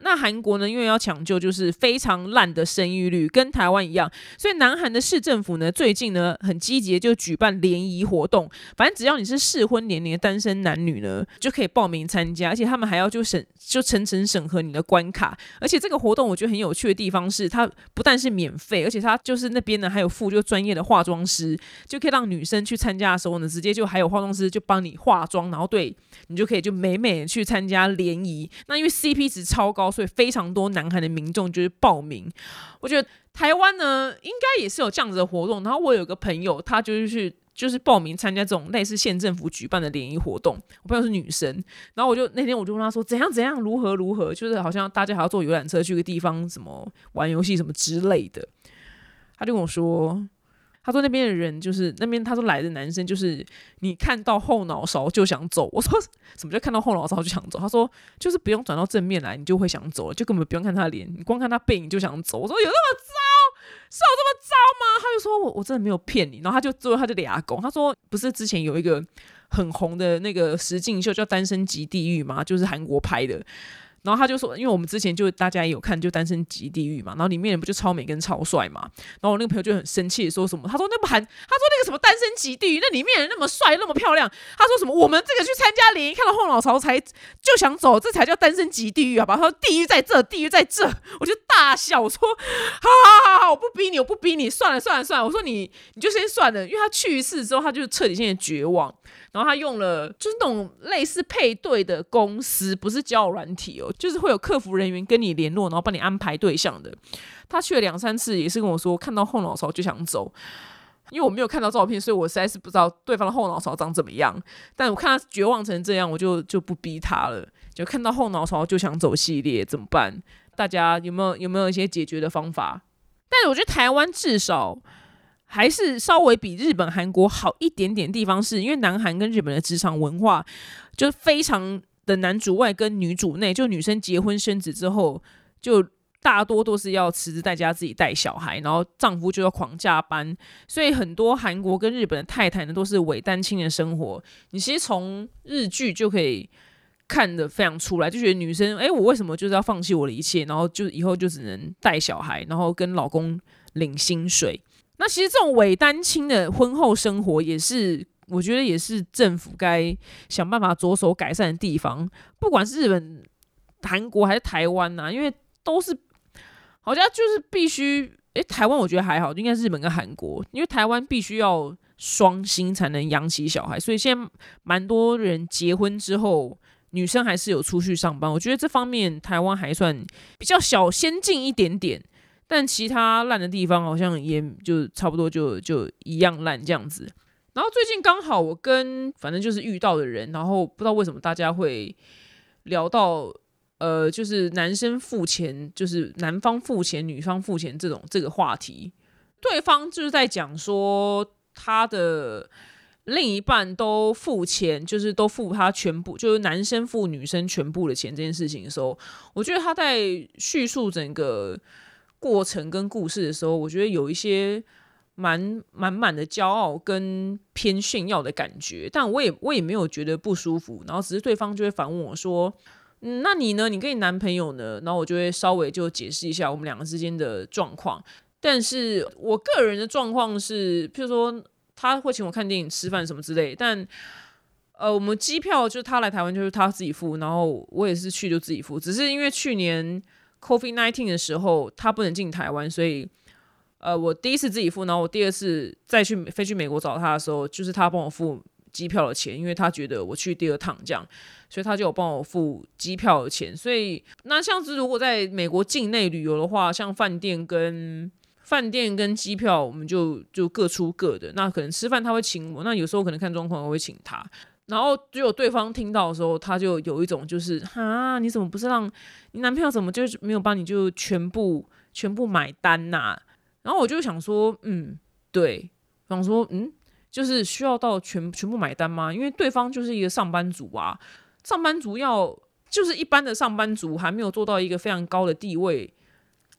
那韩国呢？因为要抢救，就是非常烂的生育率，跟台湾一样，所以南韩的市政府呢，最近呢很积极，就举办联谊活动。反正只要你是适婚年龄的单身男女呢，就可以报名参加，而且他们还要就审就层层审核你的关卡。而且这个活动我觉得很有趣的地方是，它不但是免费，而且它就是那边呢还有附就专业的化妆师，就可以让女生去参加的时候呢，直接就还有化妆师就帮你化妆，然后对你就可以就美美的去参加联谊。那因为 CP 值超高。所以非常多南韩的民众就是报名，我觉得台湾呢应该也是有这样子的活动。然后我有个朋友，他就是去就是报名参加这种类似县政府举办的联谊活动。我朋友是女生，然后我就那天我就问他说怎样怎样如何如何，就是好像大家还要坐游览车去个地方，什么玩游戏什么之类的。他就跟我说。他说那边的人就是那边，他说来的男生就是你看到后脑勺就想走。我说 [LAUGHS] 什么叫看到后脑勺就想走？他说就是不用转到正面来，你就会想走，就根本不用看他脸，你光看他背影就想走。我说有那么糟？是有这么糟吗？他就说我我真的没有骗你。然后他就最后他就俩拱，他说不是之前有一个很红的那个实境秀叫《单身即地狱》吗？就是韩国拍的。然后他就说，因为我们之前就大家也有看，就《单身级地狱》嘛，然后里面人不就超美跟超帅嘛。然后我那个朋友就很生气，说什么？他说那不还，他说那个什么《单身级地狱》，那里面人那么帅那么漂亮，他说什么？我们这个去参加联谊看到后脑勺才就想走，这才叫单身级地狱好吧？他说地狱在这，地狱在这，我就大笑，我说好好好好，我不逼你，我不逼你，算了算了算了，我说你你就先算了，因为他去一次之后，他就彻底性的绝望。然后他用了就是那种类似配对的公司，不是交友软体哦，就是会有客服人员跟你联络，然后帮你安排对象的。他去了两三次，也是跟我说看到后脑勺就想走，因为我没有看到照片，所以我实在是不知道对方的后脑勺长怎么样。但我看他绝望成这样，我就就不逼他了。就看到后脑勺就想走系列怎么办？大家有没有有没有一些解决的方法？但是我觉得台湾至少。还是稍微比日本、韩国好一点点地方，是因为南韩跟日本的职场文化就非常的男主外跟女主内，就女生结婚生子之后，就大多都是要辞职在家自己带小孩，然后丈夫就要狂加班，所以很多韩国跟日本的太太呢都是伪单亲的生活。你其实从日剧就可以看得非常出来，就觉得女生，哎，我为什么就是要放弃我的一切，然后就以后就只能带小孩，然后跟老公领薪水。那其实这种伪单亲的婚后生活，也是我觉得也是政府该想办法着手改善的地方。不管是日本、韩国还是台湾呐，因为都是好像就是必须，诶，台湾我觉得还好，应该是日本跟韩国，因为台湾必须要双薪才能养起小孩，所以现在蛮多人结婚之后，女生还是有出去上班。我觉得这方面台湾还算比较小先进一点点。但其他烂的地方好像也就差不多就就一样烂这样子。然后最近刚好我跟反正就是遇到的人，然后不知道为什么大家会聊到呃，就是男生付钱，就是男方付钱，女方付钱这种这个话题。对方就是在讲说他的另一半都付钱，就是都付他全部，就是男生付女生全部的钱这件事情的时候，我觉得他在叙述整个。过程跟故事的时候，我觉得有一些蛮满满的骄傲跟偏炫耀的感觉，但我也我也没有觉得不舒服。然后只是对方就会反问我说：“嗯，那你呢？你跟你男朋友呢？”然后我就会稍微就解释一下我们两个之间的状况。但是我个人的状况是，譬如说他会请我看电影、吃饭什么之类。但呃，我们机票就是他来台湾就是他自己付，然后我也是去就自己付。只是因为去年。Covid nineteen 的时候，他不能进台湾，所以呃，我第一次自己付，然后我第二次再去飞去美国找他的时候，就是他帮我付机票的钱，因为他觉得我去第二趟这样，所以他就有帮我付机票的钱。所以那像是如果在美国境内旅游的话，像饭店跟饭店跟机票，我们就就各出各的。那可能吃饭他会请我，那有时候可能看状况我会请他。然后只有对方听到的时候，他就有一种就是啊，你怎么不是让你男朋友怎么就没有帮你就全部全部买单呐？然后我就想说，嗯，对，想说，嗯，就是需要到全全部买单吗？因为对方就是一个上班族啊，上班族要就是一般的上班族还没有做到一个非常高的地位，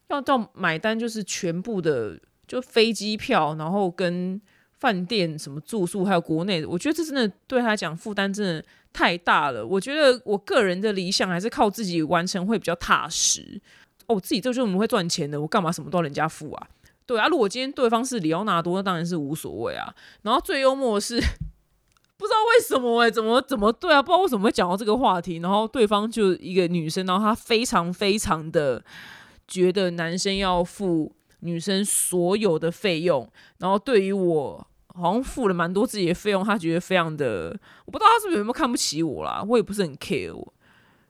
要到买单就是全部的就飞机票，然后跟。饭店什么住宿，还有国内，我觉得这真的对他来讲负担真的太大了。我觉得我个人的理想还是靠自己完成会比较踏实。哦，我自己就是我们会赚钱的，我干嘛什么都要人家付啊？对啊，如果今天对方是里奥纳多，那当然是无所谓啊。然后最幽默的是，不知道为什么哎，怎么怎么对啊？不知道为什么会讲到这个话题。然后对方就一个女生，然后她非常非常的觉得男生要付女生所有的费用，然后对于我。好像付了蛮多自己的费用，她觉得非常的，我不知道她是不是有没有看不起我啦，我也不是很 care 我，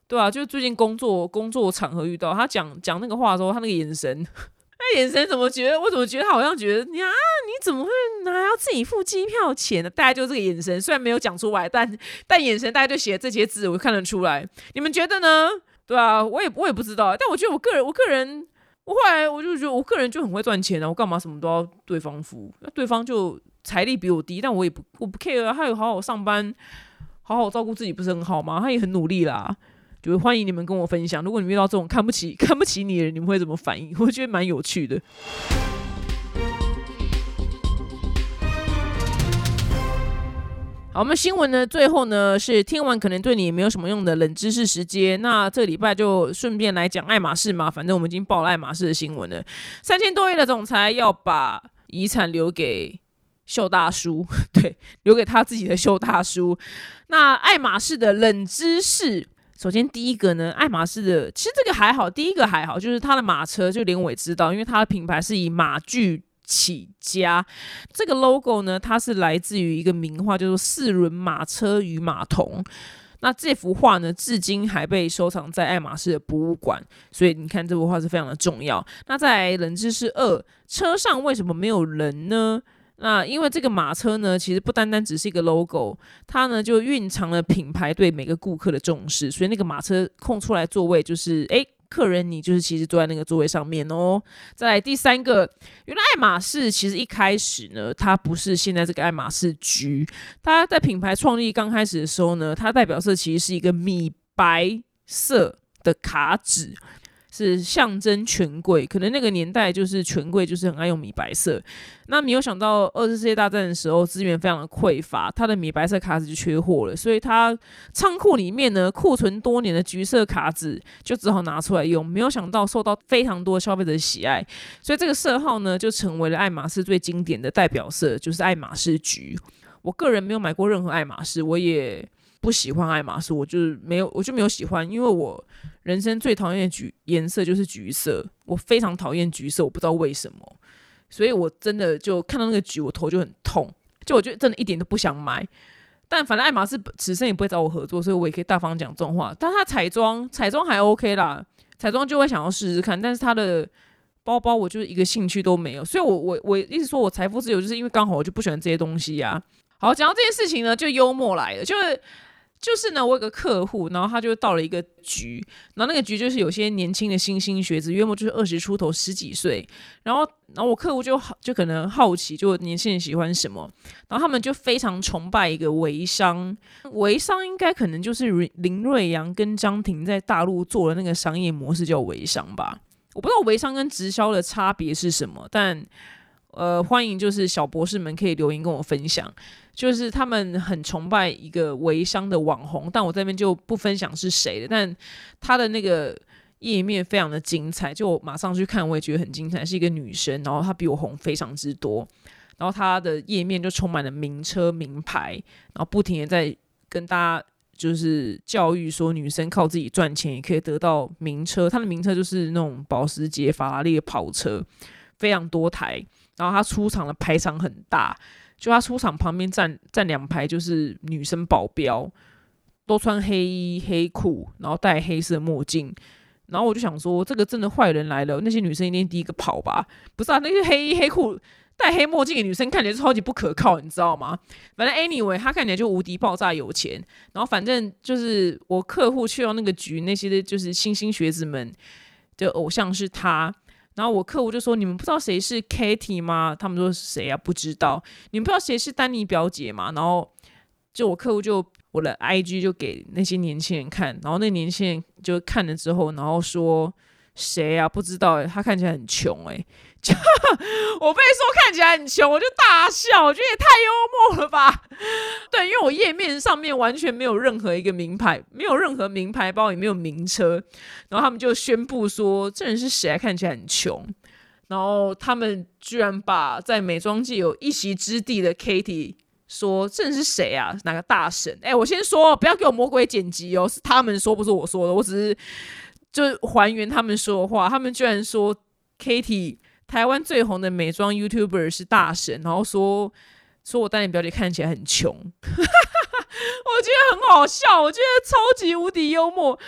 对啊，就是最近工作工作场合遇到他讲讲那个话的时候，他那个眼神，那眼神怎么觉得？我怎么觉得他好像觉得你啊？你怎么会还要自己付机票钱呢？大概就这个眼神，虽然没有讲出来，但但眼神大概就写这些字，我看得出来。你们觉得呢？对啊，我也我也不知道，但我觉得我个人我个人，我后来我就觉得我个人就很会赚钱啊，我干嘛什么都要对方付？那对方就。财力比我低，但我也不我不 care 啊。他有好好上班，好好照顾自己，不是很好吗？他也很努力啦。就是欢迎你们跟我分享，如果你遇到这种看不起看不起你的人，你们会怎么反应？[LAUGHS] 我觉得蛮有趣的。好，我们新闻呢，最后呢是听完可能对你也没有什么用的冷知识时间。那这礼拜就顺便来讲爱马仕嘛，反正我们已经报了爱马仕的新闻了。三千多亿的总裁要把遗产留给秀大叔，[LAUGHS] 对，留给他自己的秀大叔。那爱马仕的冷知识，首先第一个呢，爱马仕的其实这个还好，第一个还好，就是它的马车，就连我也知道，因为它的品牌是以马具。起家，这个 logo 呢，它是来自于一个名画，叫做《四轮马车与马童》。那这幅画呢，至今还被收藏在爱马仕的博物馆。所以你看，这幅画是非常的重要。那在冷知识二，车上为什么没有人呢？那因为这个马车呢，其实不单单只是一个 logo，它呢就蕴藏了品牌对每个顾客的重视。所以那个马车空出来座位，就是诶。客人，你就是其实坐在那个座位上面哦。再来第三个，原来爱马仕其实一开始呢，它不是现在这个爱马仕橘，它在品牌创立刚开始的时候呢，它代表色其实是一个米白色的卡纸。是象征权贵，可能那个年代就是权贵就是很爱用米白色。那没有想到二次世界大战的时候资源非常的匮乏，他的米白色卡纸就缺货了，所以他仓库里面呢库存多年的橘色卡纸就只好拿出来用。没有想到受到非常多消费者的喜爱，所以这个色号呢就成为了爱马仕最经典的代表色，就是爱马仕橘。我个人没有买过任何爱马仕，我也。不喜欢爱马仕，我就是没有，我就没有喜欢，因为我人生最讨厌的橘颜色就是橘色，我非常讨厌橘色，我不知道为什么，所以我真的就看到那个橘，我头就很痛，就我觉得真的一点都不想买。但反正爱马仕此生也不会找我合作，所以我也可以大方讲这种话。但它彩妆，彩妆还 OK 啦，彩妆就会想要试试看，但是它的包包我就是一个兴趣都没有，所以我我我一直说我财富自由，就是因为刚好我就不喜欢这些东西呀。好，讲到这件事情呢，就幽默来了，就是。就是呢，我有个客户，然后他就到了一个局，然后那个局就是有些年轻的新兴学子，约莫就是二十出头十几岁，然后，然后我客户就好，就可能好奇，就年轻人喜欢什么，然后他们就非常崇拜一个微商，微商应该可能就是林瑞阳跟张庭在大陆做的那个商业模式叫微商吧，我不知道微商跟直销的差别是什么，但。呃，欢迎就是小博士们可以留言跟我分享，就是他们很崇拜一个微商的网红，但我这边就不分享是谁的，但他的那个页面非常的精彩，就我马上去看，我也觉得很精彩，是一个女生，然后她比我红非常之多，然后她的页面就充满了名车名牌，然后不停的在跟大家就是教育说，女生靠自己赚钱也可以得到名车，她的名车就是那种保时捷、法拉利的跑车，非常多台。然后她出场的排场很大，就他出场旁边站站两排就是女生保镖，都穿黑衣黑裤，然后戴黑色墨镜。然后我就想说，这个真的坏人来了，那些女生一定第一个跑吧？不是啊，那些黑衣黑裤戴黑墨镜的女生看起来超级不可靠，你知道吗？反正 anyway，他看起来就无敌爆炸有钱。然后反正就是我客户去到那个局，那些就是新兴学子们的偶像是他。然后我客户就说：“你们不知道谁是 Katy 吗？”他们说：“谁啊？不知道。”你们不知道谁是丹尼表姐吗？然后就我客户就我的 IG 就给那些年轻人看，然后那年轻人就看了之后，然后说：“谁啊？不知道。”他看起来很穷诶就。[LAUGHS] 我被说看起来很穷，我就大笑，我觉得也太幽默了吧？[LAUGHS] 对，因为我页面上面完全没有任何一个名牌，没有任何名牌包，也没有名车，然后他们就宣布说这人是谁？看起来很穷，然后他们居然把在美妆界有一席之地的 Katy 说这人是谁啊？哪个大神？哎，我先说，不要给我魔鬼剪辑哦，是他们说，不是我说的，我只是就还原他们说的话，他们居然说 Katy。台湾最红的美妆 YouTuber 是大神，然后说说我带你表姐看起来很穷，[LAUGHS] 我觉得很好笑，我觉得超级无敌幽默。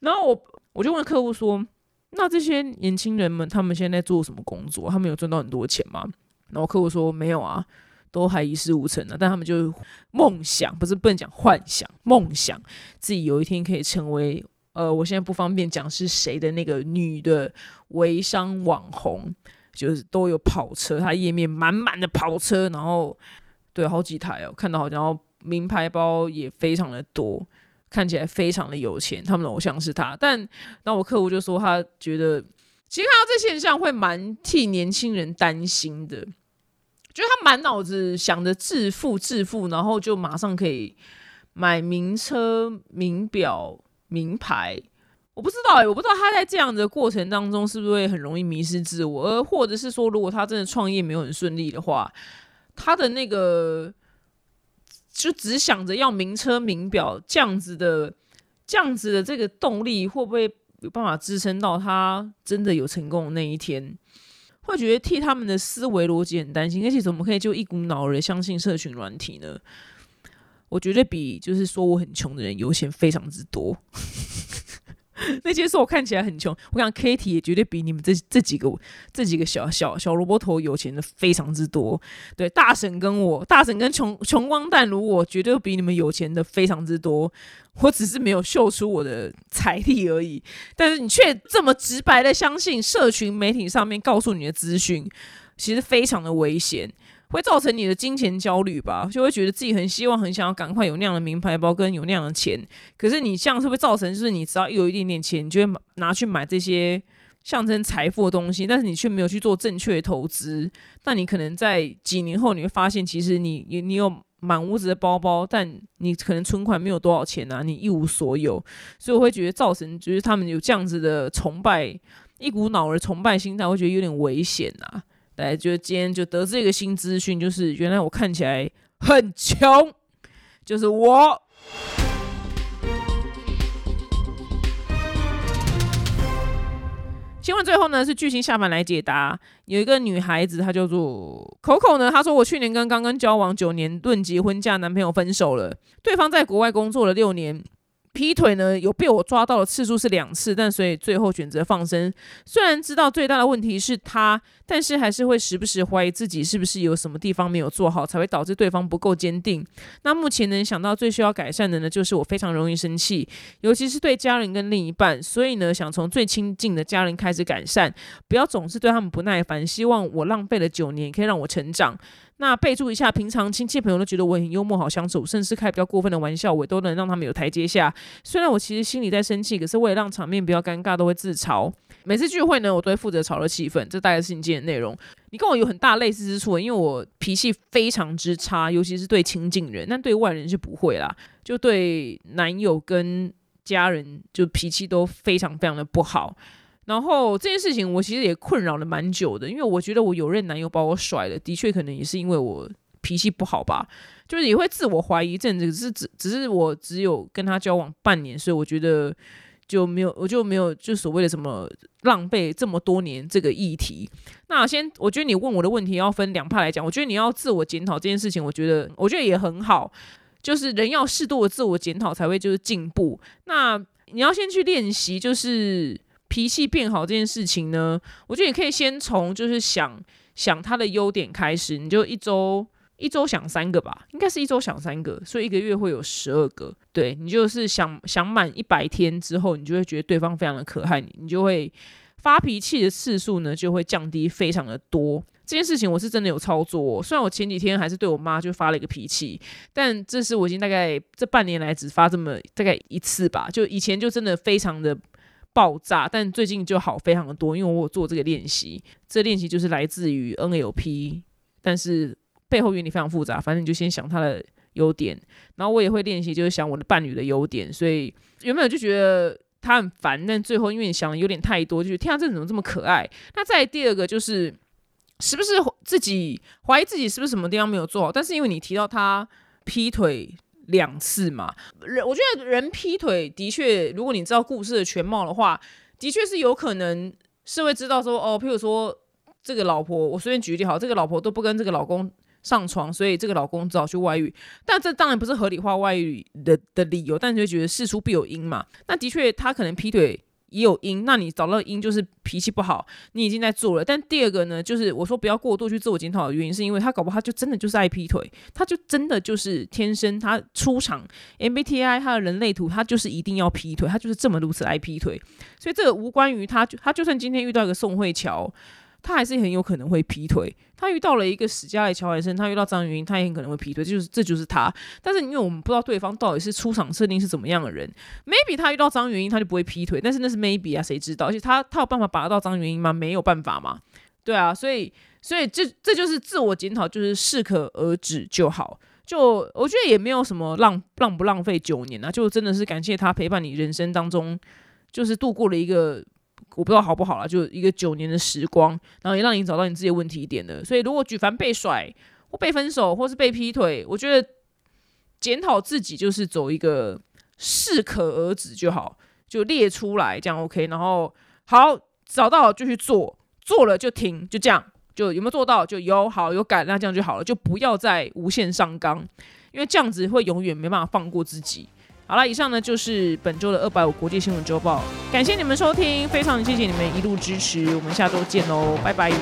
然后我我就问客户说：“那这些年轻人们他们现在做什么工作？他们有赚到很多钱吗？”然后客户说：“没有啊，都还一事无成的。但他们就梦想，不是不能讲幻想，梦想自己有一天可以成为呃，我现在不方便讲是谁的那个女的微商网红。”就是都有跑车，它页面满满的跑车，然后对好几台哦，看到好像名牌包也非常的多，看起来非常的有钱。他们的偶像是他，但那我客户就说他觉得，其实看到这现象会蛮替年轻人担心的。就是他满脑子想着致富致富，然后就马上可以买名车、名表、名牌。我不知道哎，我不知道他在这样的过程当中是不是会很容易迷失自我，而或者是说，如果他真的创业没有很顺利的话，他的那个就只想着要名车名表这样子的，这样子的这个动力会不会有办法支撑到他真的有成功的那一天？会觉得替他们的思维逻辑很担心，而且怎么可以就一股脑儿相信社群软体呢？我绝对比就是说我很穷的人优先非常之多。[LAUGHS] 那些说我看起来很穷，我想 Kitty 也绝对比你们这这几个这几个小小小萝卜头有钱的非常之多。对，大婶跟我，大婶跟穷穷光蛋如我，绝对比你们有钱的非常之多。我只是没有秀出我的财力而已，但是你却这么直白的相信社群媒体上面告诉你的资讯，其实非常的危险。会造成你的金钱焦虑吧，就会觉得自己很希望、很想要赶快有那样的名牌包跟有那样的钱。可是你这样是会造成，就是你只要有一点点钱，你就会拿去买这些象征财富的东西，但是你却没有去做正确的投资。那你可能在几年后，你会发现，其实你你你有满屋子的包包，但你可能存款没有多少钱啊，你一无所有。所以我会觉得造成，就是他们有这样子的崇拜，一股脑儿崇拜心态，会觉得有点危险啊。来，就今天就得知一个新资讯，就是原来我看起来很穷，就是我。新闻最后呢是剧情下凡来解答，有一个女孩子，她叫做 Coco 呢，她说我去年跟刚刚交往九年、论结婚嫁男朋友分手了，对方在国外工作了六年。劈腿呢，有被我抓到的次数是两次，但所以最后选择放生。虽然知道最大的问题是他，但是还是会时不时怀疑自己是不是有什么地方没有做好，才会导致对方不够坚定。那目前能想到最需要改善的呢，就是我非常容易生气，尤其是对家人跟另一半。所以呢，想从最亲近的家人开始改善，不要总是对他们不耐烦。希望我浪费了九年，可以让我成长。那备注一下，平常亲戚朋友都觉得我很幽默、好相处，甚至开比较过分的玩笑，我都能让他们有台阶下。虽然我其实心里在生气，可是为了让场面比较尴尬，都会自嘲。每次聚会呢，我都会负责炒热气氛，这大概是你今天的内容。你跟我有很大类似之处，因为我脾气非常之差，尤其是对亲近人，但对外人是不会啦。就对男友跟家人，就脾气都非常非常的不好。然后这件事情我其实也困扰了蛮久的，因为我觉得我有任男友把我甩了，的确可能也是因为我脾气不好吧，就是也会自我怀疑一阵子。只是只只是我只有跟他交往半年，所以我觉得就没有我就没有就所谓的什么浪费这么多年这个议题。那先我觉得你问我的问题要分两派来讲，我觉得你要自我检讨这件事情，我觉得我觉得也很好，就是人要适度的自我检讨才会就是进步。那你要先去练习，就是。脾气变好这件事情呢，我觉得你可以先从就是想想他的优点开始，你就一周一周想三个吧，应该是一周想三个，所以一个月会有十二个。对你就是想想满一百天之后，你就会觉得对方非常的可爱，你你就会发脾气的次数呢就会降低非常的多。这件事情我是真的有操作，虽然我前几天还是对我妈就发了一个脾气，但这是我已经大概这半年来只发这么大概一次吧，就以前就真的非常的。爆炸，但最近就好非常的多，因为我有做这个练习，这练习就是来自于 NLP，但是背后原理非常复杂，反正你就先想它的优点，然后我也会练习，就是想我的伴侣的优点，所以原本就觉得他很烦，但最后因为你想的有点太多，就是天啊，这怎么这么可爱？那再第二个就是是不是自己怀疑自己是不是什么地方没有做好？但是因为你提到他劈腿。[LAUGHS] 两次嘛，人我觉得人劈腿的确，如果你知道故事的全貌的话，的确是有可能是会知道说哦，譬如说这个老婆，我随便举例好，这个老婆都不跟这个老公上床，所以这个老公只好去外遇。但这当然不是合理化外遇的的理由，但你就觉得事出必有因嘛。那的确他可能劈腿。也有因，那你找到因就是脾气不好，你已经在做了。但第二个呢，就是我说不要过度去自我检讨的原因，是因为他搞不好他就真的就是爱劈腿，他就真的就是天生他 [LAUGHS] 出场 MBTI 他的人类图，他就是一定要劈腿，他就是这么如此爱劈腿。所以这个无关于他，就他就算今天遇到一个宋慧乔。他还是很有可能会劈腿。他遇到了一个史嘉丽·乔海森，他遇到张元英，他也很可能会劈腿。就是这就是他。但是因为我们不知道对方到底是出场设定是怎么样的人，maybe 他遇到张元英他就不会劈腿。但是那是 maybe 啊，谁知道？而且他他有办法把得到张元英吗？没有办法嘛。对啊，所以所以这这就是自我检讨，就是适可而止就好。就我觉得也没有什么浪浪不浪费九年啊，就真的是感谢他陪伴你人生当中，就是度过了一个我不知道好不好啦，就一个九年的时光，然后也让你找到你自己的问题点的。所以如果举凡被甩或被分手或是被劈腿，我觉得检讨自己就是走一个适可而止就好，就列出来这样 OK，然后好找到就去做，做了就停，就这样。就有没有做到？就有好有改，那这样就好了，就不要再无限上纲，因为这样子会永远没办法放过自己。好了以上呢就是本周的二百五国际新闻周报。感谢你们收听非常谢谢你们一路支持我们下周见喽拜拜。